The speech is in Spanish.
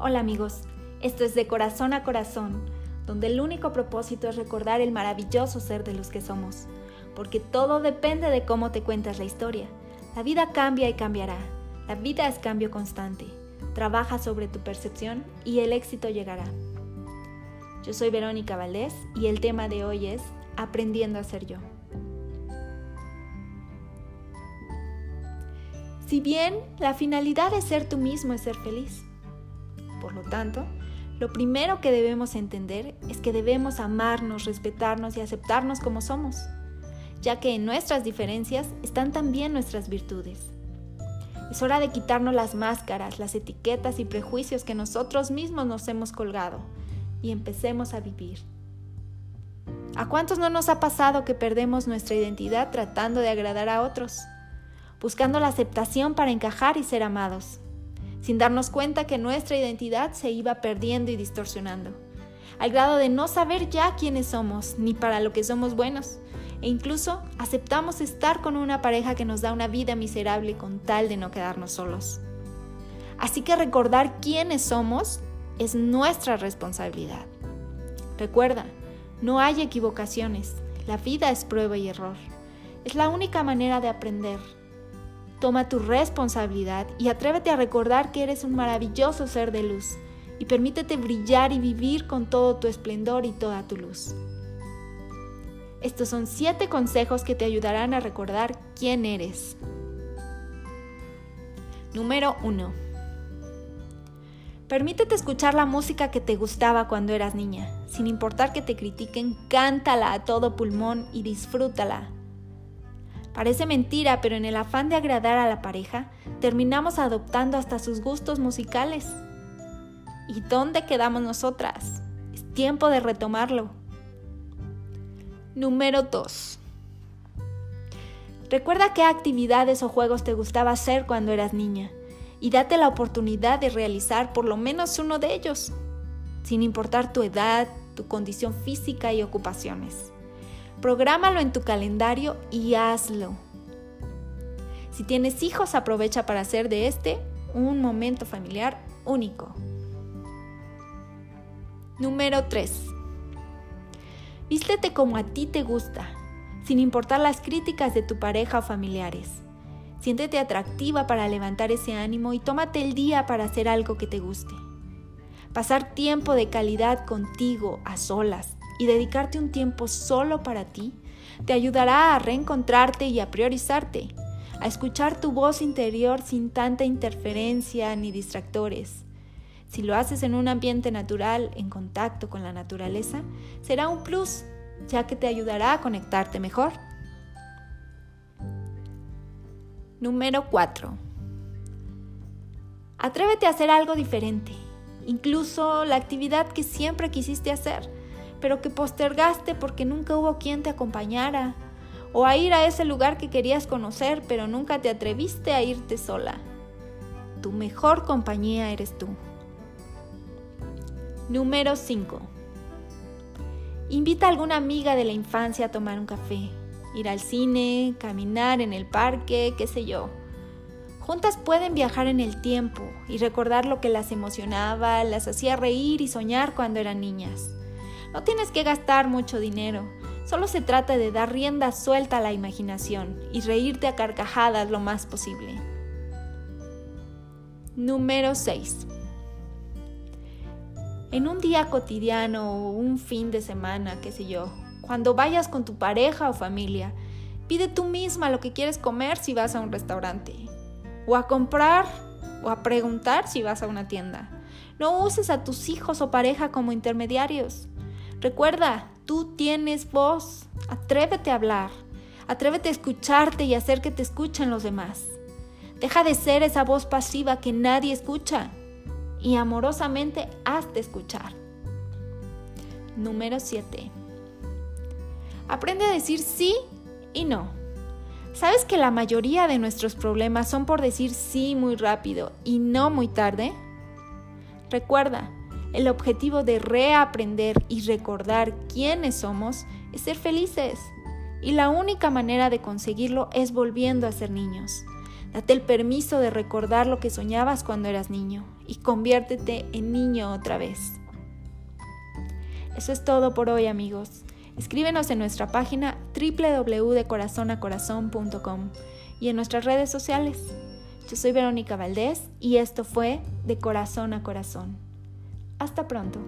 Hola amigos, esto es de corazón a corazón, donde el único propósito es recordar el maravilloso ser de los que somos, porque todo depende de cómo te cuentas la historia. La vida cambia y cambiará, la vida es cambio constante. Trabaja sobre tu percepción y el éxito llegará. Yo soy Verónica Valdés y el tema de hoy es Aprendiendo a ser yo. Si bien la finalidad de ser tú mismo es ser feliz. Por lo tanto, lo primero que debemos entender es que debemos amarnos, respetarnos y aceptarnos como somos, ya que en nuestras diferencias están también nuestras virtudes. Es hora de quitarnos las máscaras, las etiquetas y prejuicios que nosotros mismos nos hemos colgado y empecemos a vivir. ¿A cuántos no nos ha pasado que perdemos nuestra identidad tratando de agradar a otros? buscando la aceptación para encajar y ser amados, sin darnos cuenta que nuestra identidad se iba perdiendo y distorsionando, al grado de no saber ya quiénes somos ni para lo que somos buenos, e incluso aceptamos estar con una pareja que nos da una vida miserable con tal de no quedarnos solos. Así que recordar quiénes somos es nuestra responsabilidad. Recuerda, no hay equivocaciones, la vida es prueba y error. Es la única manera de aprender, Toma tu responsabilidad y atrévete a recordar que eres un maravilloso ser de luz y permítete brillar y vivir con todo tu esplendor y toda tu luz. Estos son siete consejos que te ayudarán a recordar quién eres. Número 1. Permítete escuchar la música que te gustaba cuando eras niña. Sin importar que te critiquen, cántala a todo pulmón y disfrútala. Parece mentira, pero en el afán de agradar a la pareja, terminamos adoptando hasta sus gustos musicales. ¿Y dónde quedamos nosotras? Es tiempo de retomarlo. Número 2. Recuerda qué actividades o juegos te gustaba hacer cuando eras niña y date la oportunidad de realizar por lo menos uno de ellos, sin importar tu edad, tu condición física y ocupaciones. Prográmalo en tu calendario y hazlo. Si tienes hijos, aprovecha para hacer de este un momento familiar único. Número 3. Vístete como a ti te gusta, sin importar las críticas de tu pareja o familiares. Siéntete atractiva para levantar ese ánimo y tómate el día para hacer algo que te guste. Pasar tiempo de calidad contigo a solas y dedicarte un tiempo solo para ti te ayudará a reencontrarte y a priorizarte, a escuchar tu voz interior sin tanta interferencia ni distractores. Si lo haces en un ambiente natural, en contacto con la naturaleza, será un plus, ya que te ayudará a conectarte mejor. Número 4. Atrévete a hacer algo diferente, incluso la actividad que siempre quisiste hacer pero que postergaste porque nunca hubo quien te acompañara, o a ir a ese lugar que querías conocer, pero nunca te atreviste a irte sola. Tu mejor compañía eres tú. Número 5. Invita a alguna amiga de la infancia a tomar un café, ir al cine, caminar en el parque, qué sé yo. Juntas pueden viajar en el tiempo y recordar lo que las emocionaba, las hacía reír y soñar cuando eran niñas. No tienes que gastar mucho dinero, solo se trata de dar rienda suelta a la imaginación y reírte a carcajadas lo más posible. Número 6. En un día cotidiano o un fin de semana, qué sé yo, cuando vayas con tu pareja o familia, pide tú misma lo que quieres comer si vas a un restaurante, o a comprar o a preguntar si vas a una tienda. No uses a tus hijos o pareja como intermediarios. Recuerda, tú tienes voz. Atrévete a hablar. Atrévete a escucharte y hacer que te escuchen los demás. Deja de ser esa voz pasiva que nadie escucha y amorosamente hazte escuchar. Número 7. Aprende a decir sí y no. ¿Sabes que la mayoría de nuestros problemas son por decir sí muy rápido y no muy tarde? Recuerda, el objetivo de reaprender y recordar quiénes somos es ser felices. Y la única manera de conseguirlo es volviendo a ser niños. Date el permiso de recordar lo que soñabas cuando eras niño y conviértete en niño otra vez. Eso es todo por hoy amigos. Escríbenos en nuestra página www.decorazonacorazon.com y en nuestras redes sociales. Yo soy Verónica Valdés y esto fue De Corazón a Corazón. Hasta pronto.